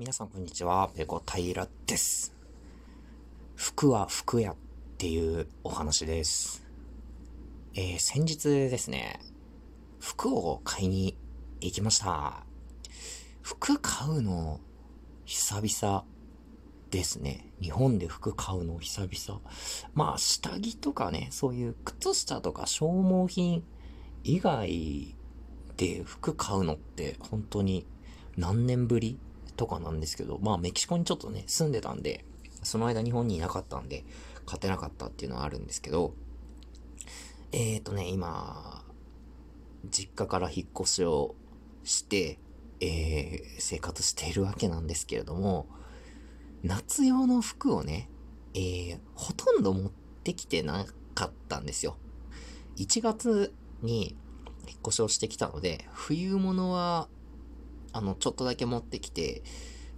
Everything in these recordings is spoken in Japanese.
皆さんこんにちは、ペコ平です。服は服やっていうお話です。えー、先日ですね、服を買いに行きました。服買うの久々ですね。日本で服買うの久々。まあ、下着とかね、そういう靴下とか消耗品以外で服買うのって本当に何年ぶりとかなんですけど、まあメキシコにちょっとね、住んでたんで、その間日本にいなかったんで、勝てなかったっていうのはあるんですけど、えーとね、今、実家から引っ越しをして、えー、生活しているわけなんですけれども、夏用の服をね、えー、ほとんど持ってきてなかったんですよ。1月に引っ越しをしてきたので、冬物はあの、ちょっとだけ持ってきて、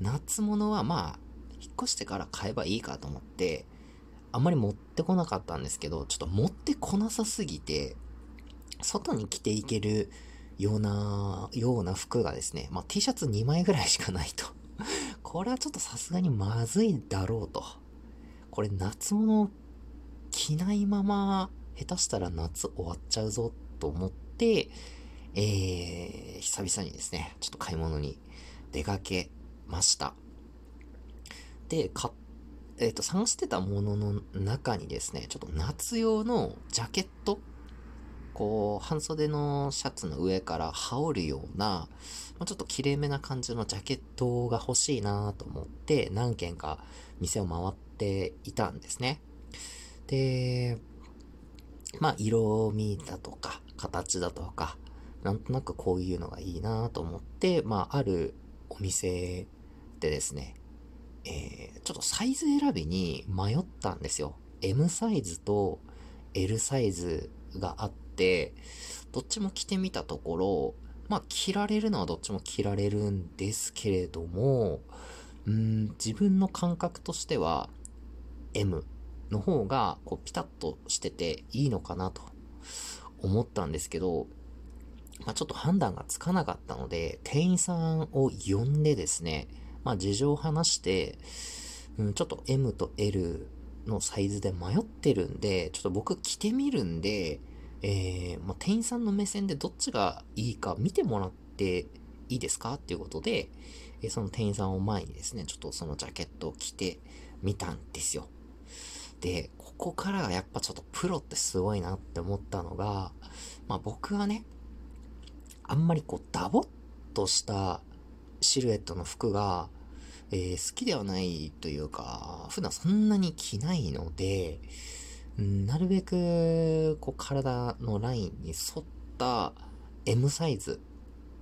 夏物はまあ、引っ越してから買えばいいかと思って、あんまり持ってこなかったんですけど、ちょっと持ってこなさすぎて、外に着ていけるような、ような服がですね、まあ T シャツ2枚ぐらいしかないと。これはちょっとさすがにまずいだろうと。これ夏物着ないまま、下手したら夏終わっちゃうぞと思って、えー、久々にですね、ちょっと買い物に出かけました。で、か、えっ、ー、と、探してたものの中にですね、ちょっと夏用のジャケットこう、半袖のシャツの上から羽織るような、まあ、ちょっと綺麗めな感じのジャケットが欲しいなと思って、何軒か店を回っていたんですね。で、まあ、色味だとか、形だとか、なんとなくこういうのがいいなと思って、まあ、あるお店でですね、えー、ちょっとサイズ選びに迷ったんですよ。M サイズと L サイズがあって、どっちも着てみたところ、まあ、着られるのはどっちも着られるんですけれども、うん、自分の感覚としては、M の方が、こう、ピタッとしてていいのかなと思ったんですけど、まあ、ちょっと判断がつかなかったので、店員さんを呼んでですね、まあ、事情を話して、うん、ちょっと M と L のサイズで迷ってるんで、ちょっと僕着てみるんで、えー、まあ、店員さんの目線でどっちがいいか見てもらっていいですかっていうことで、えその店員さんを前にですね、ちょっとそのジャケットを着てみたんですよ。で、ここからがやっぱちょっとプロってすごいなって思ったのが、まあ僕はね、あんまりこう、ダボっとしたシルエットの服が、えー、好きではないというか、普段そんなに着ないので、なるべく、こう、体のラインに沿った M サイズ、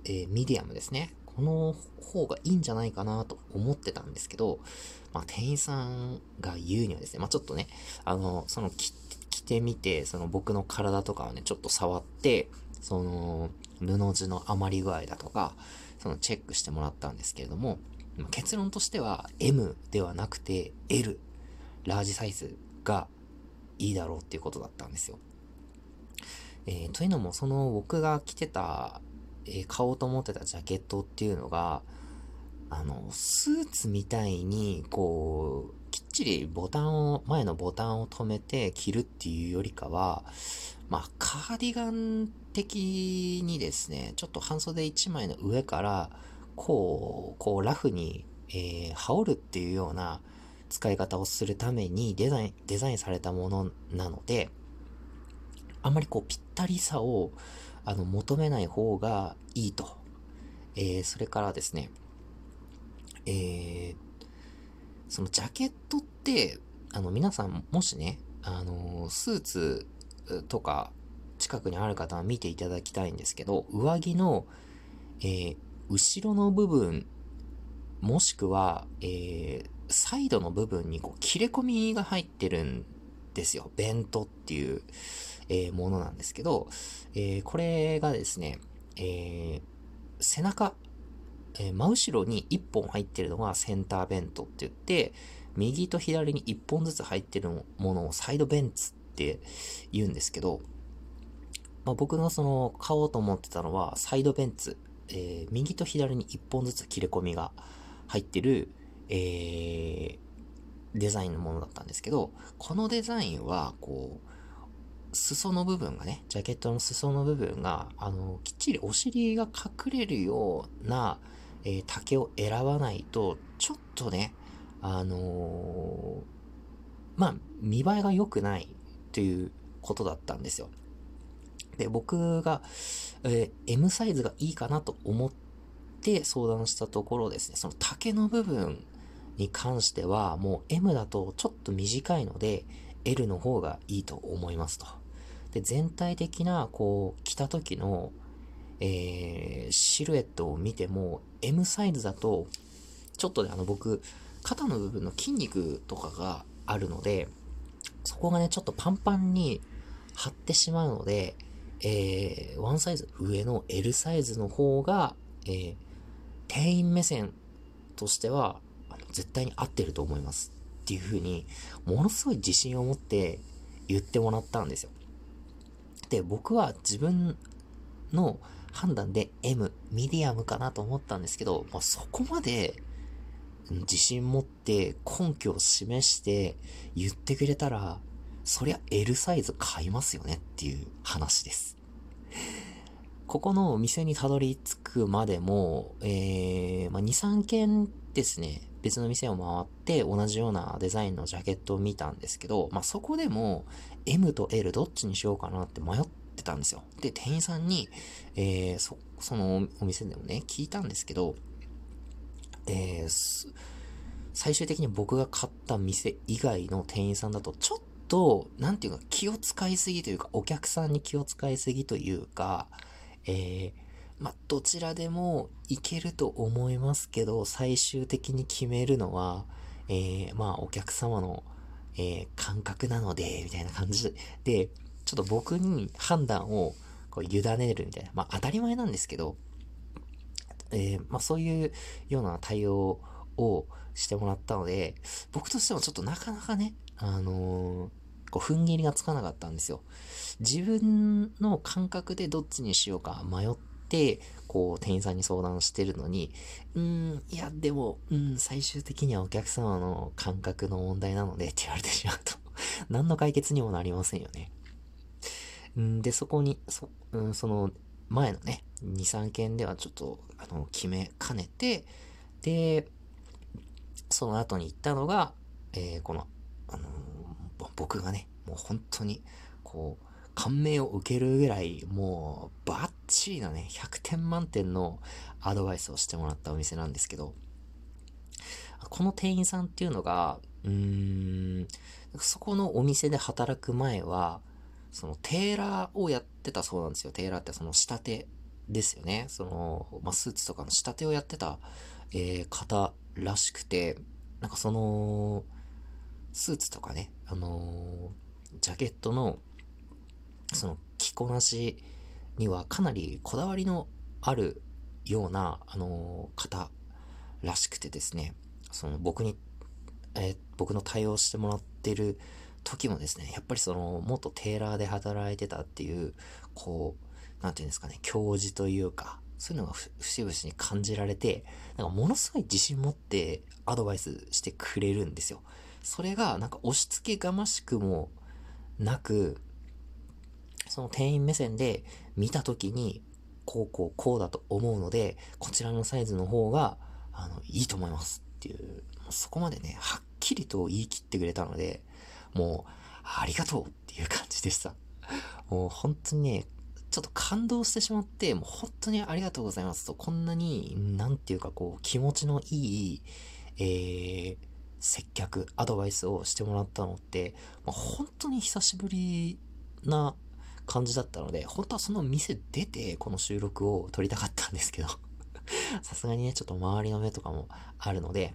えー、ミディアムですね。この方がいいんじゃないかなと思ってたんですけど、まあ、店員さんが言うにはですね、まあ、ちょっとね、あの、その着てみて、その僕の体とかをね、ちょっと触って、その、布地の余り具合だとか、そのチェックしてもらったんですけれども、結論としては M ではなくて L、ラージサイズがいいだろうっていうことだったんですよ。えー、というのも、その僕が着てた、えー、買おうと思ってたジャケットっていうのが、あの、スーツみたいに、こう、きっちりボタンを、前のボタンを止めて着るっていうよりかは、まあ、カーディガン的にですね、ちょっと半袖1枚の上から、こう、こうラフに、えー、羽織るっていうような使い方をするためにデザイン、デザインされたものなので、あんまりこうぴったりさをあの求めない方がいいと。えー、それからですね、えー、そのジャケットって、あの皆さんもしね、あのスーツとか近くにある方は見ていただきたいんですけど、上着の、えー、後ろの部分、もしくは、えー、サイドの部分にこう切れ込みが入ってるんですよ。ベントっていう、えー、ものなんですけど、えこれがですね、え背中、え真後ろに1本入ってるのがセンターベントって言って、右と左に1本ずつ入ってるものをサイドベンツって言うんですけど、まあ、僕のその買おうと思ってたのはサイドベンツ、えー、右と左に1本ずつ切れ込みが入ってる、えー、デザインのものだったんですけど、このデザインは、こう、裾の部分がね、ジャケットの裾の部分が、あの、きっちりお尻が隠れるような、えー、竹を選ばないと、ちょっとね、あのー、まあ、見栄えが良くないということだったんですよ。で、僕が、えー、M サイズがいいかなと思って相談したところですね、その竹の部分に関しては、もう M だとちょっと短いので、L の方がいいと思いますと。で、全体的な、こう、着た時の、えー、シルエットを見ても、M サイズだと、ちょっとね、あの僕、肩の部分の筋肉とかがあるので、そこがね、ちょっとパンパンに張ってしまうので、えー、ワンサイズ上の L サイズの方が、えー、店員目線としては、絶対に合ってると思います。っていう風に、ものすごい自信を持って言ってもらったんですよ。で、僕は自分の判断で M、ミディアムかなと思ったんですけど、まあ、そこまで自信持って根拠を示して言ってくれたら、そりゃ L サイズ買いますよねっていう話です。ここのお店にたどり着くまでも、えー、まあ、2、3件ですね、別の店を回って同じようなデザインのジャケットを見たんですけど、まあ、そこでも M と L どっちにしようかなって迷ってたんですよ。で、店員さんに、えー、そ、そのお店でもね、聞いたんですけど、えー、最終的に僕が買った店以外の店員さんだと、ちょっと、なんていうか、気を使いすぎというか、お客さんに気を使いすぎというか、えー、まあ、どちらでもいけると思いますけど、最終的に決めるのは、えー、まあ、お客様の、えー、感覚なので、みたいな感じで、ちょっと僕に判断をこう委ねるみたいな、まあ、当たり前なんですけど、えー、まあ、そういうような対応をしてもらったので、僕としてもちょっとなかなかね、あのー、こう、踏ん切りがつかなかったんですよ。自分の感覚でどっちにしようか迷って、こう、店員さんに相談してるのに、うん、いや、でも、うん、最終的にはお客様の感覚の問題なのでって言われてしまうと 何の解決にもなりませんよね。んで、そこに、そ、うん、その、前のね、2、3件ではちょっと、あの、決めかねて、で、その後に行ったのが、えー、この、あのー、僕がね、もう本当に、こう、感銘を受けるぐらい、もう、バッチリなね、100点満点のアドバイスをしてもらったお店なんですけど、この店員さんっていうのが、うーん、そこのお店で働く前は、そのテーラーをやってたそうなんですよ。テーラーってその仕立てですよね。その、まあ、スーツとかの仕立てをやってた、えー、方らしくて、なんかその、スーツとかね、あのー、ジャケットのその着こなしにはかなりこだわりのあるような、あのー、方らしくてですね、その僕に、えー、僕の対応してもらってる時もですね、やっぱりその、元テーラーで働いてたっていう、こう、なんていうんですかね、教授というか、そういうのが節々に感じられて、なんかものすごい自信持ってアドバイスしてくれるんですよ。それがなんか押し付けがましくもなく、その店員目線で見たときに、こうこうこうだと思うので、こちらのサイズの方が、あの、いいと思いますっていう、そこまでね、はっきりと言い切ってくれたので、もう、ありがとうっていう感じでした。もう本当にね、ちょっと感動してしまって、もう本当にありがとうございますと、こんなに、なんていうかこう、気持ちのいい、えー、接客、アドバイスをしてもらったのって、まあ、本当に久しぶりな感じだったので、本当はその店出てこの収録を撮りたかったんですけど さすがにね、ちょっと周りの目とかもあるので、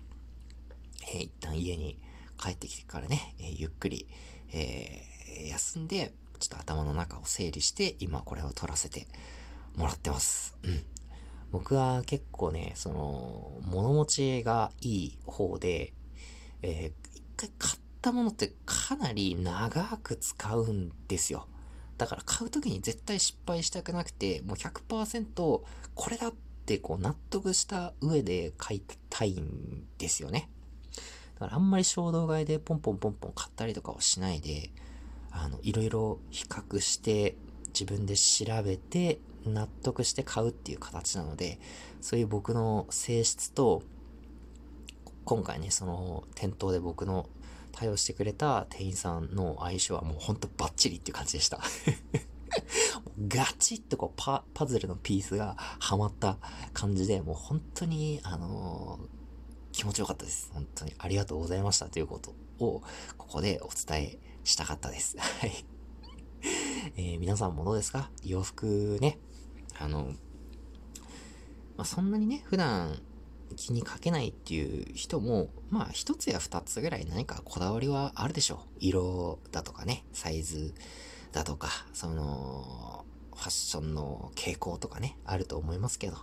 えー、一旦家に帰ってきてからね、えー、ゆっくり、えー、休んで、ちょっと頭の中を整理して、今これを撮らせてもらってます。うん。僕は結構ね、その、物持ちがいい方で、えー、一回買ったものってかなり長く使うんですよ。だから買う時に絶対失敗したくなくて、もう100%これだってこう納得した上で買いたいんですよね。だからあんまり衝動買いでポンポンポンポン買ったりとかをしないで、あの、いろいろ比較して、自分で調べて、納得して買うっていう形なので、そういう僕の性質と、今回ね、その店頭で僕の対応してくれた店員さんの相性はもうほんとバッチリっていう感じでした。ガチッとこうパ、パズルのピースがはまった感じで、もう本当に、あのー、気持ちよかったです。本当にありがとうございましたということを、ここでお伝えしたかったです。はい。えー、皆さんもどうですか？洋服ね。あの、まあ、そんなにね、普段気にかけないっていう人も、まあ一つや二つぐらい何かこだわりはあるでしょう。色だとかね、サイズだとか、その、ファッションの傾向とかね、あると思いますけど、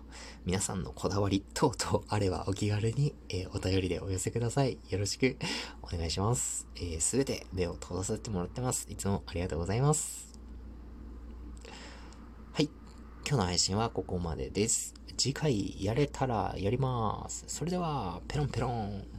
皆さんのこだわり等々あればお気軽に、えー、お便りでお寄せください。よろしくお願いします。す、え、べ、て目を通させてもらってます。いつもありがとうございます。はい。今日の配信はここまでです。次回やれたらやります。それでは、ペロンペロン。